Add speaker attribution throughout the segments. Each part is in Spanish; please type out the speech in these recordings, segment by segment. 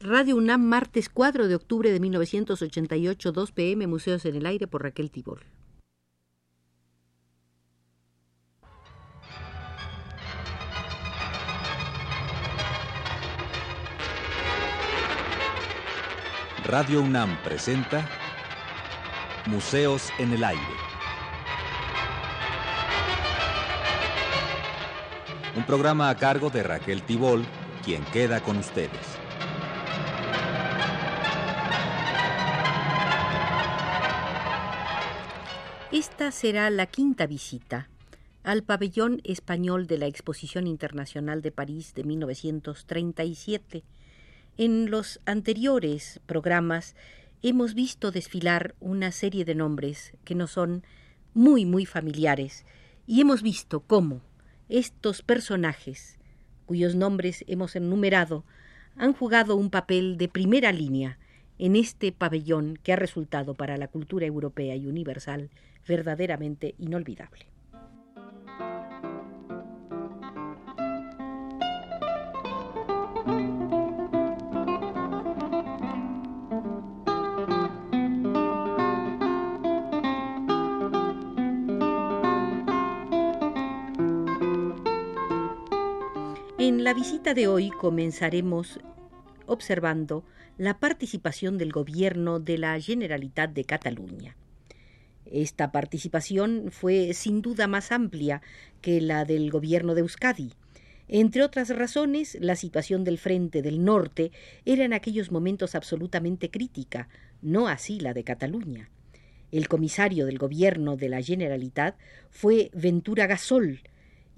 Speaker 1: Radio UNAM, martes 4 de octubre de 1988, 2 pm, Museos en el Aire por Raquel Tibol.
Speaker 2: Radio UNAM presenta Museos en el Aire. Un programa a cargo de Raquel Tibol, quien queda con ustedes.
Speaker 1: Esta será la quinta visita al pabellón español de la Exposición Internacional de París de 1937 en los anteriores programas hemos visto desfilar una serie de nombres que nos son muy, muy familiares y hemos visto cómo estos personajes, cuyos nombres hemos enumerado, han jugado un papel de primera línea en este pabellón que ha resultado para la cultura europea y universal verdaderamente inolvidable. En la visita de hoy comenzaremos observando la participación del gobierno de la Generalitat de Cataluña. Esta participación fue sin duda más amplia que la del gobierno de Euskadi. Entre otras razones, la situación del frente del norte era en aquellos momentos absolutamente crítica, no así la de Cataluña. El comisario del gobierno de la Generalitat fue Ventura Gasol,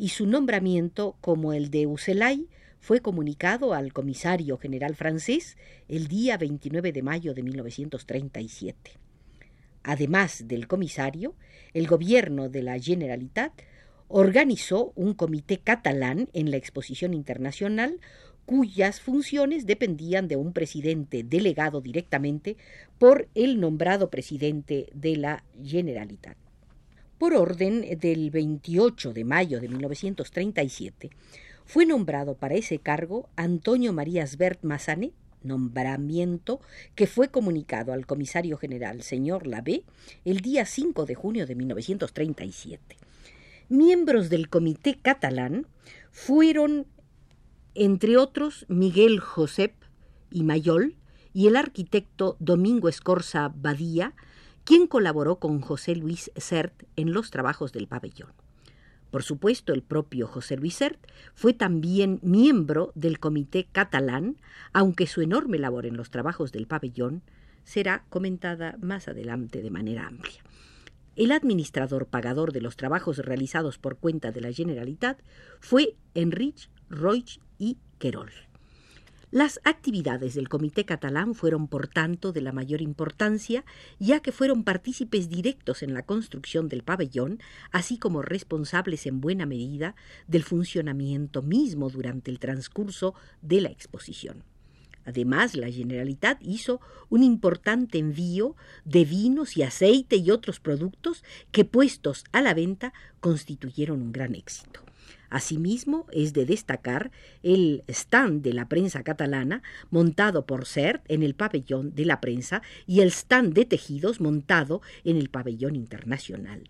Speaker 1: y su nombramiento como el de Ucelay fue comunicado al comisario general francés el día 29 de mayo de 1937. Además del comisario, el gobierno de la Generalitat organizó un comité catalán en la exposición internacional cuyas funciones dependían de un presidente delegado directamente por el nombrado presidente de la Generalitat por orden del 28 de mayo de 1937, fue nombrado para ese cargo Antonio Marías Bert Massanet, nombramiento que fue comunicado al comisario general señor Labé el día 5 de junio de 1937. Miembros del comité catalán fueron, entre otros, Miguel Josep y Mayol y el arquitecto Domingo Escorza Badía, quien colaboró con José Luis Sert en los trabajos del pabellón. Por supuesto, el propio José Luis Sert fue también miembro del Comité Catalán, aunque su enorme labor en los trabajos del pabellón será comentada más adelante de manera amplia. El administrador pagador de los trabajos realizados por cuenta de la Generalitat fue Enrich Roig y Querol. Las actividades del Comité Catalán fueron, por tanto, de la mayor importancia, ya que fueron partícipes directos en la construcción del pabellón, así como responsables en buena medida del funcionamiento mismo durante el transcurso de la exposición. Además, la Generalitat hizo un importante envío de vinos y aceite y otros productos que, puestos a la venta, constituyeron un gran éxito. Asimismo, es de destacar el stand de la prensa catalana montado por CERT en el pabellón de la prensa y el stand de tejidos montado en el pabellón internacional.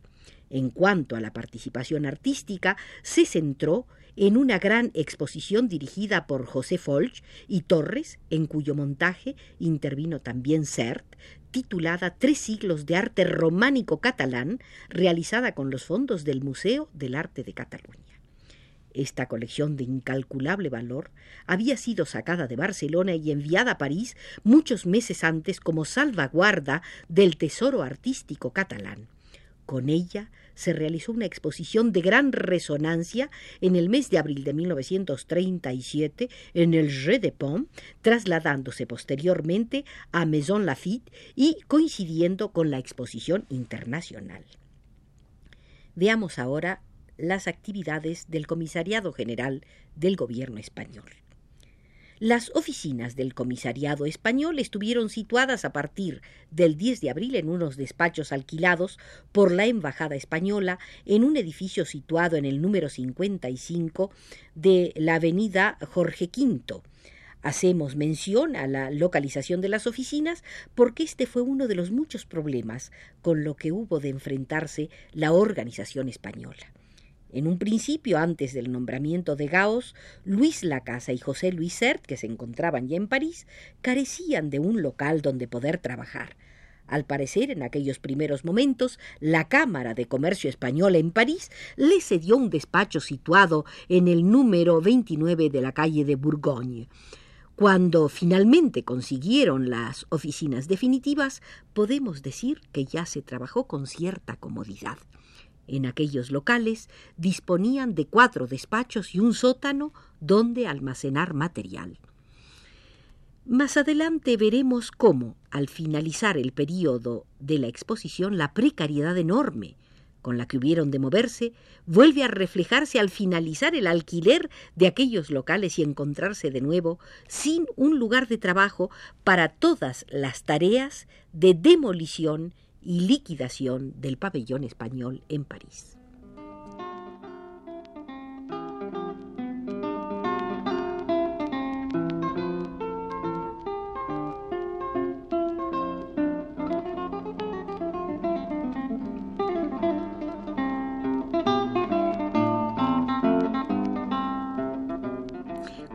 Speaker 1: En cuanto a la participación artística, se centró en una gran exposición dirigida por José Folch y Torres, en cuyo montaje intervino también CERT, titulada Tres siglos de arte románico catalán, realizada con los fondos del Museo del Arte de Cataluña. Esta colección de incalculable valor había sido sacada de Barcelona y enviada a París muchos meses antes como salvaguarda del tesoro artístico catalán. Con ella se realizó una exposición de gran resonancia en el mes de abril de 1937 en el Jeu de Paume, trasladándose posteriormente a Maison Lafitte y coincidiendo con la exposición internacional. Veamos ahora las actividades del Comisariado General del Gobierno español. Las oficinas del Comisariado español estuvieron situadas a partir del 10 de abril en unos despachos alquilados por la Embajada española en un edificio situado en el número 55 de la avenida Jorge V, Hacemos mención a la localización de las oficinas porque este fue uno de los muchos problemas con lo que hubo de enfrentarse la organización española. En un principio, antes del nombramiento de Gaos, Luis Lacasa y José Luis Sert, que se encontraban ya en París, carecían de un local donde poder trabajar. Al parecer, en aquellos primeros momentos, la Cámara de Comercio Española en París le cedió un despacho situado en el número 29 de la calle de Bourgogne. Cuando finalmente consiguieron las oficinas definitivas, podemos decir que ya se trabajó con cierta comodidad. En aquellos locales disponían de cuatro despachos y un sótano donde almacenar material. Más adelante veremos cómo, al finalizar el período de la exposición, la precariedad enorme con la que hubieron de moverse vuelve a reflejarse al finalizar el alquiler de aquellos locales y encontrarse de nuevo sin un lugar de trabajo para todas las tareas de demolición y liquidación del pabellón español en París.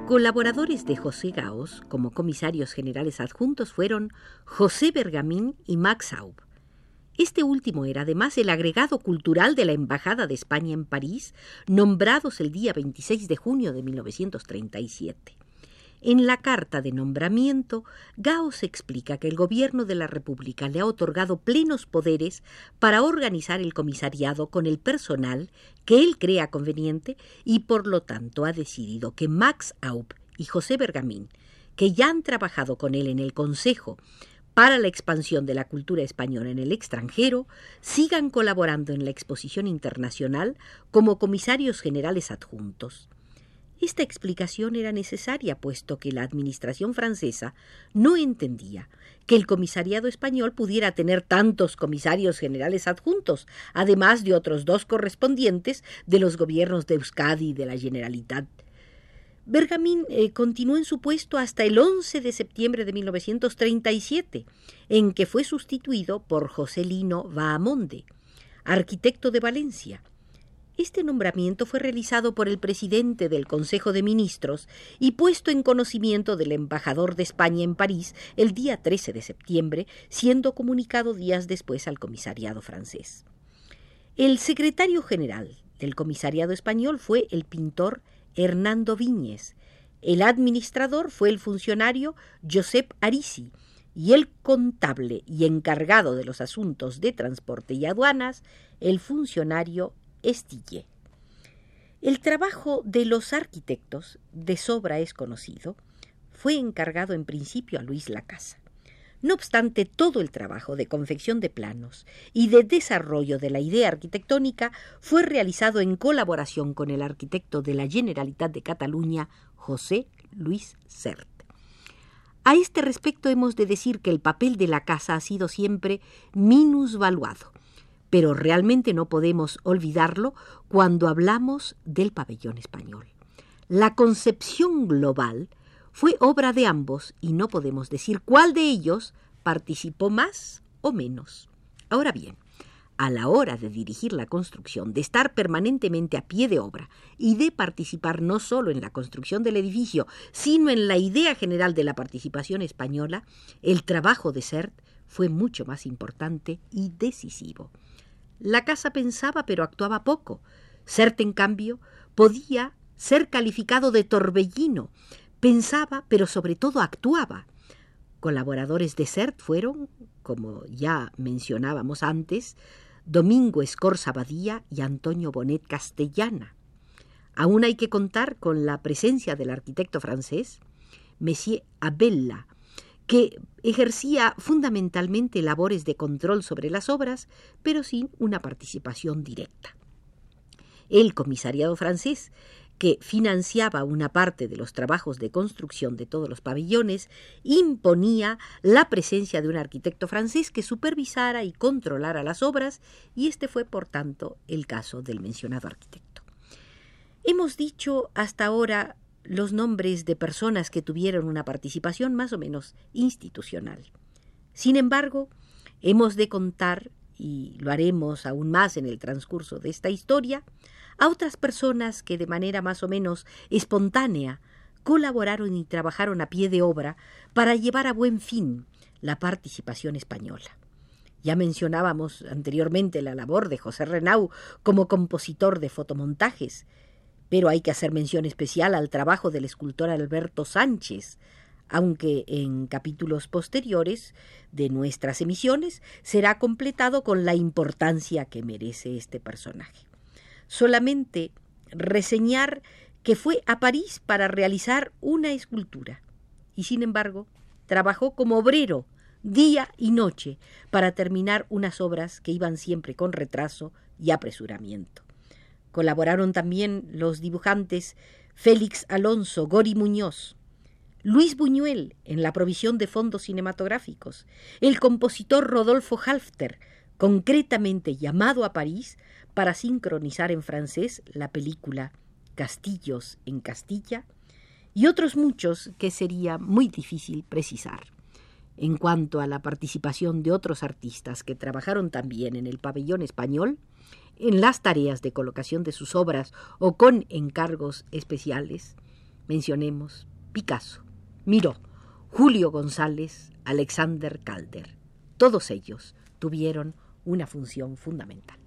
Speaker 1: Colaboradores de José Gaos como comisarios generales adjuntos fueron José Bergamín y Max Aub. Este último era además el agregado cultural de la Embajada de España en París, nombrados el día 26 de junio de 1937. En la carta de nombramiento, Gauss explica que el gobierno de la República le ha otorgado plenos poderes para organizar el comisariado con el personal que él crea conveniente y por lo tanto ha decidido que Max Aup y José Bergamín, que ya han trabajado con él en el Consejo para la expansión de la cultura española en el extranjero, sigan colaborando en la exposición internacional como comisarios generales adjuntos. Esta explicación era necesaria, puesto que la administración francesa no entendía que el comisariado español pudiera tener tantos comisarios generales adjuntos, además de otros dos correspondientes de los gobiernos de Euskadi y de la Generalitat Bergamín eh, continuó en su puesto hasta el 11 de septiembre de 1937, en que fue sustituido por José Lino Bahamonde, arquitecto de Valencia. Este nombramiento fue realizado por el presidente del Consejo de Ministros y puesto en conocimiento del embajador de España en París el día 13 de septiembre, siendo comunicado días después al comisariado francés. El secretario general del comisariado español fue el pintor Hernando Viñes. El administrador fue el funcionario Josep Arisi y el contable y encargado de los asuntos de transporte y aduanas, el funcionario Estille. El trabajo de los arquitectos, de sobra es conocido, fue encargado en principio a Luis Lacasa. No obstante, todo el trabajo de confección de planos y de desarrollo de la idea arquitectónica fue realizado en colaboración con el arquitecto de la Generalitat de Cataluña, José Luis Sert. A este respecto hemos de decir que el papel de la casa ha sido siempre minusvaluado, pero realmente no podemos olvidarlo cuando hablamos del pabellón español. La concepción global fue obra de ambos y no podemos decir cuál de ellos participó más o menos. Ahora bien, a la hora de dirigir la construcción, de estar permanentemente a pie de obra y de participar no solo en la construcción del edificio, sino en la idea general de la participación española, el trabajo de CERT fue mucho más importante y decisivo. La casa pensaba pero actuaba poco. CERT, en cambio, podía ser calificado de torbellino, Pensaba, pero sobre todo actuaba. Colaboradores de CERT fueron, como ya mencionábamos antes, Domingo Escorza Badía y Antonio Bonet Castellana. Aún hay que contar con la presencia del arquitecto francés, Monsieur Abella, que ejercía fundamentalmente labores de control sobre las obras, pero sin una participación directa. El comisariado francés que financiaba una parte de los trabajos de construcción de todos los pabellones, imponía la presencia de un arquitecto francés que supervisara y controlara las obras, y este fue, por tanto, el caso del mencionado arquitecto. Hemos dicho hasta ahora los nombres de personas que tuvieron una participación más o menos institucional. Sin embargo, hemos de contar, y lo haremos aún más en el transcurso de esta historia, a otras personas que de manera más o menos espontánea colaboraron y trabajaron a pie de obra para llevar a buen fin la participación española. Ya mencionábamos anteriormente la labor de José Renau como compositor de fotomontajes, pero hay que hacer mención especial al trabajo del escultor Alberto Sánchez, aunque en capítulos posteriores de nuestras emisiones será completado con la importancia que merece este personaje. Solamente reseñar que fue a París para realizar una escultura y sin embargo trabajó como obrero día y noche para terminar unas obras que iban siempre con retraso y apresuramiento. Colaboraron también los dibujantes Félix Alonso, Gori Muñoz, Luis Buñuel en la provisión de fondos cinematográficos, el compositor Rodolfo Halfter, concretamente llamado a París para sincronizar en francés la película Castillos en Castilla, y otros muchos que sería muy difícil precisar. En cuanto a la participación de otros artistas que trabajaron también en el pabellón español, en las tareas de colocación de sus obras o con encargos especiales, mencionemos Picasso, Miró, Julio González, Alexander Calder. Todos ellos tuvieron una función fundamental.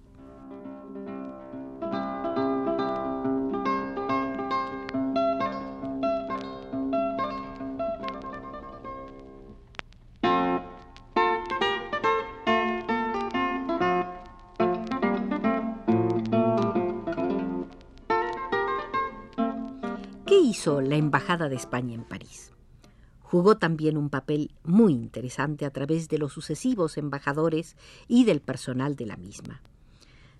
Speaker 1: hizo la Embajada de España en París. Jugó también un papel muy interesante a través de los sucesivos embajadores y del personal de la misma.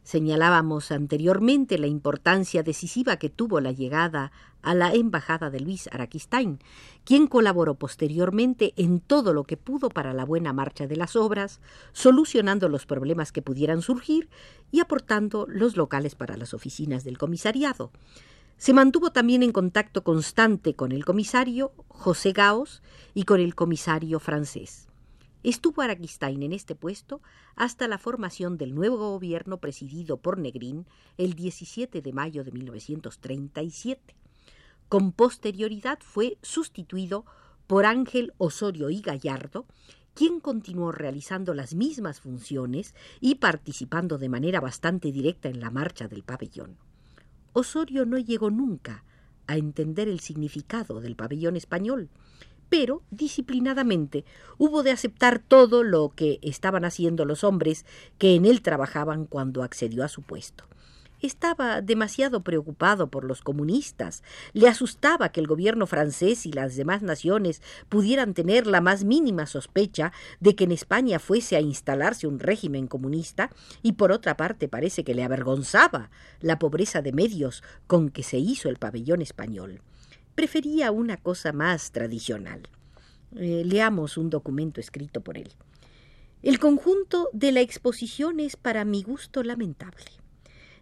Speaker 1: Señalábamos anteriormente la importancia decisiva que tuvo la llegada a la embajada de Luis Araquistain, quien colaboró posteriormente en todo lo que pudo para la buena marcha de las obras, solucionando los problemas que pudieran surgir y aportando los locales para las oficinas del comisariado. Se mantuvo también en contacto constante con el comisario José Gaos y con el comisario francés. Estuvo Araquistain en este puesto hasta la formación del nuevo gobierno presidido por Negrín el 17 de mayo de 1937. Con posterioridad fue sustituido por Ángel Osorio y Gallardo, quien continuó realizando las mismas funciones y participando de manera bastante directa en la marcha del pabellón. Osorio no llegó nunca a entender el significado del pabellón español, pero disciplinadamente hubo de aceptar todo lo que estaban haciendo los hombres que en él trabajaban cuando accedió a su puesto. Estaba demasiado preocupado por los comunistas. Le asustaba que el gobierno francés y las demás naciones pudieran tener la más mínima sospecha de que en España fuese a instalarse un régimen comunista, y por otra parte parece que le avergonzaba la pobreza de medios con que se hizo el pabellón español. Prefería una cosa más tradicional. Eh, leamos un documento escrito por él. El conjunto de la exposición es para mi gusto lamentable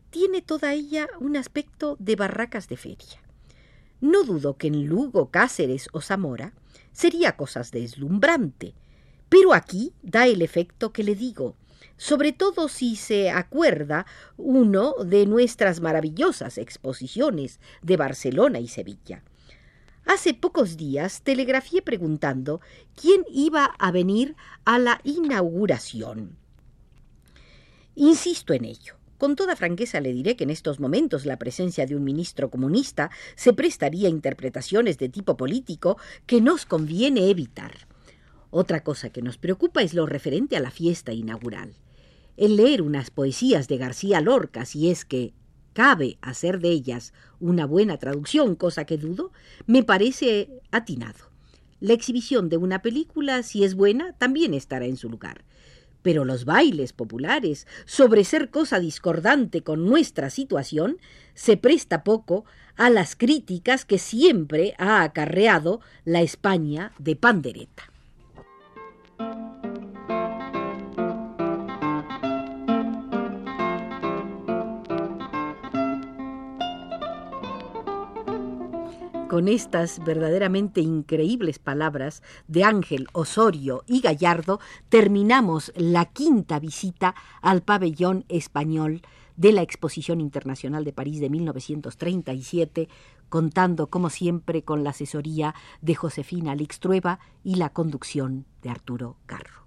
Speaker 1: tiene toda ella un aspecto de barracas de feria. No dudo que en Lugo, Cáceres o Zamora sería cosas deslumbrante, pero aquí da el efecto que le digo, sobre todo si se acuerda uno de nuestras maravillosas exposiciones de Barcelona y Sevilla. Hace pocos días telegrafié preguntando quién iba a venir a la inauguración. Insisto en ello. Con toda franqueza le diré que en estos momentos la presencia de un ministro comunista se prestaría a interpretaciones de tipo político que nos conviene evitar. Otra cosa que nos preocupa es lo referente a la fiesta inaugural. El leer unas poesías de García Lorca, si es que cabe hacer de ellas una buena traducción, cosa que dudo, me parece atinado. La exhibición de una película, si es buena, también estará en su lugar pero los bailes populares, sobre ser cosa discordante con nuestra situación, se presta poco a las críticas que siempre ha acarreado la España de pandereta. Con estas verdaderamente increíbles palabras de Ángel, Osorio y Gallardo, terminamos la quinta visita al pabellón español de la Exposición Internacional de París de 1937, contando como siempre con la asesoría de Josefina Lixtrueva y la conducción de Arturo Carro.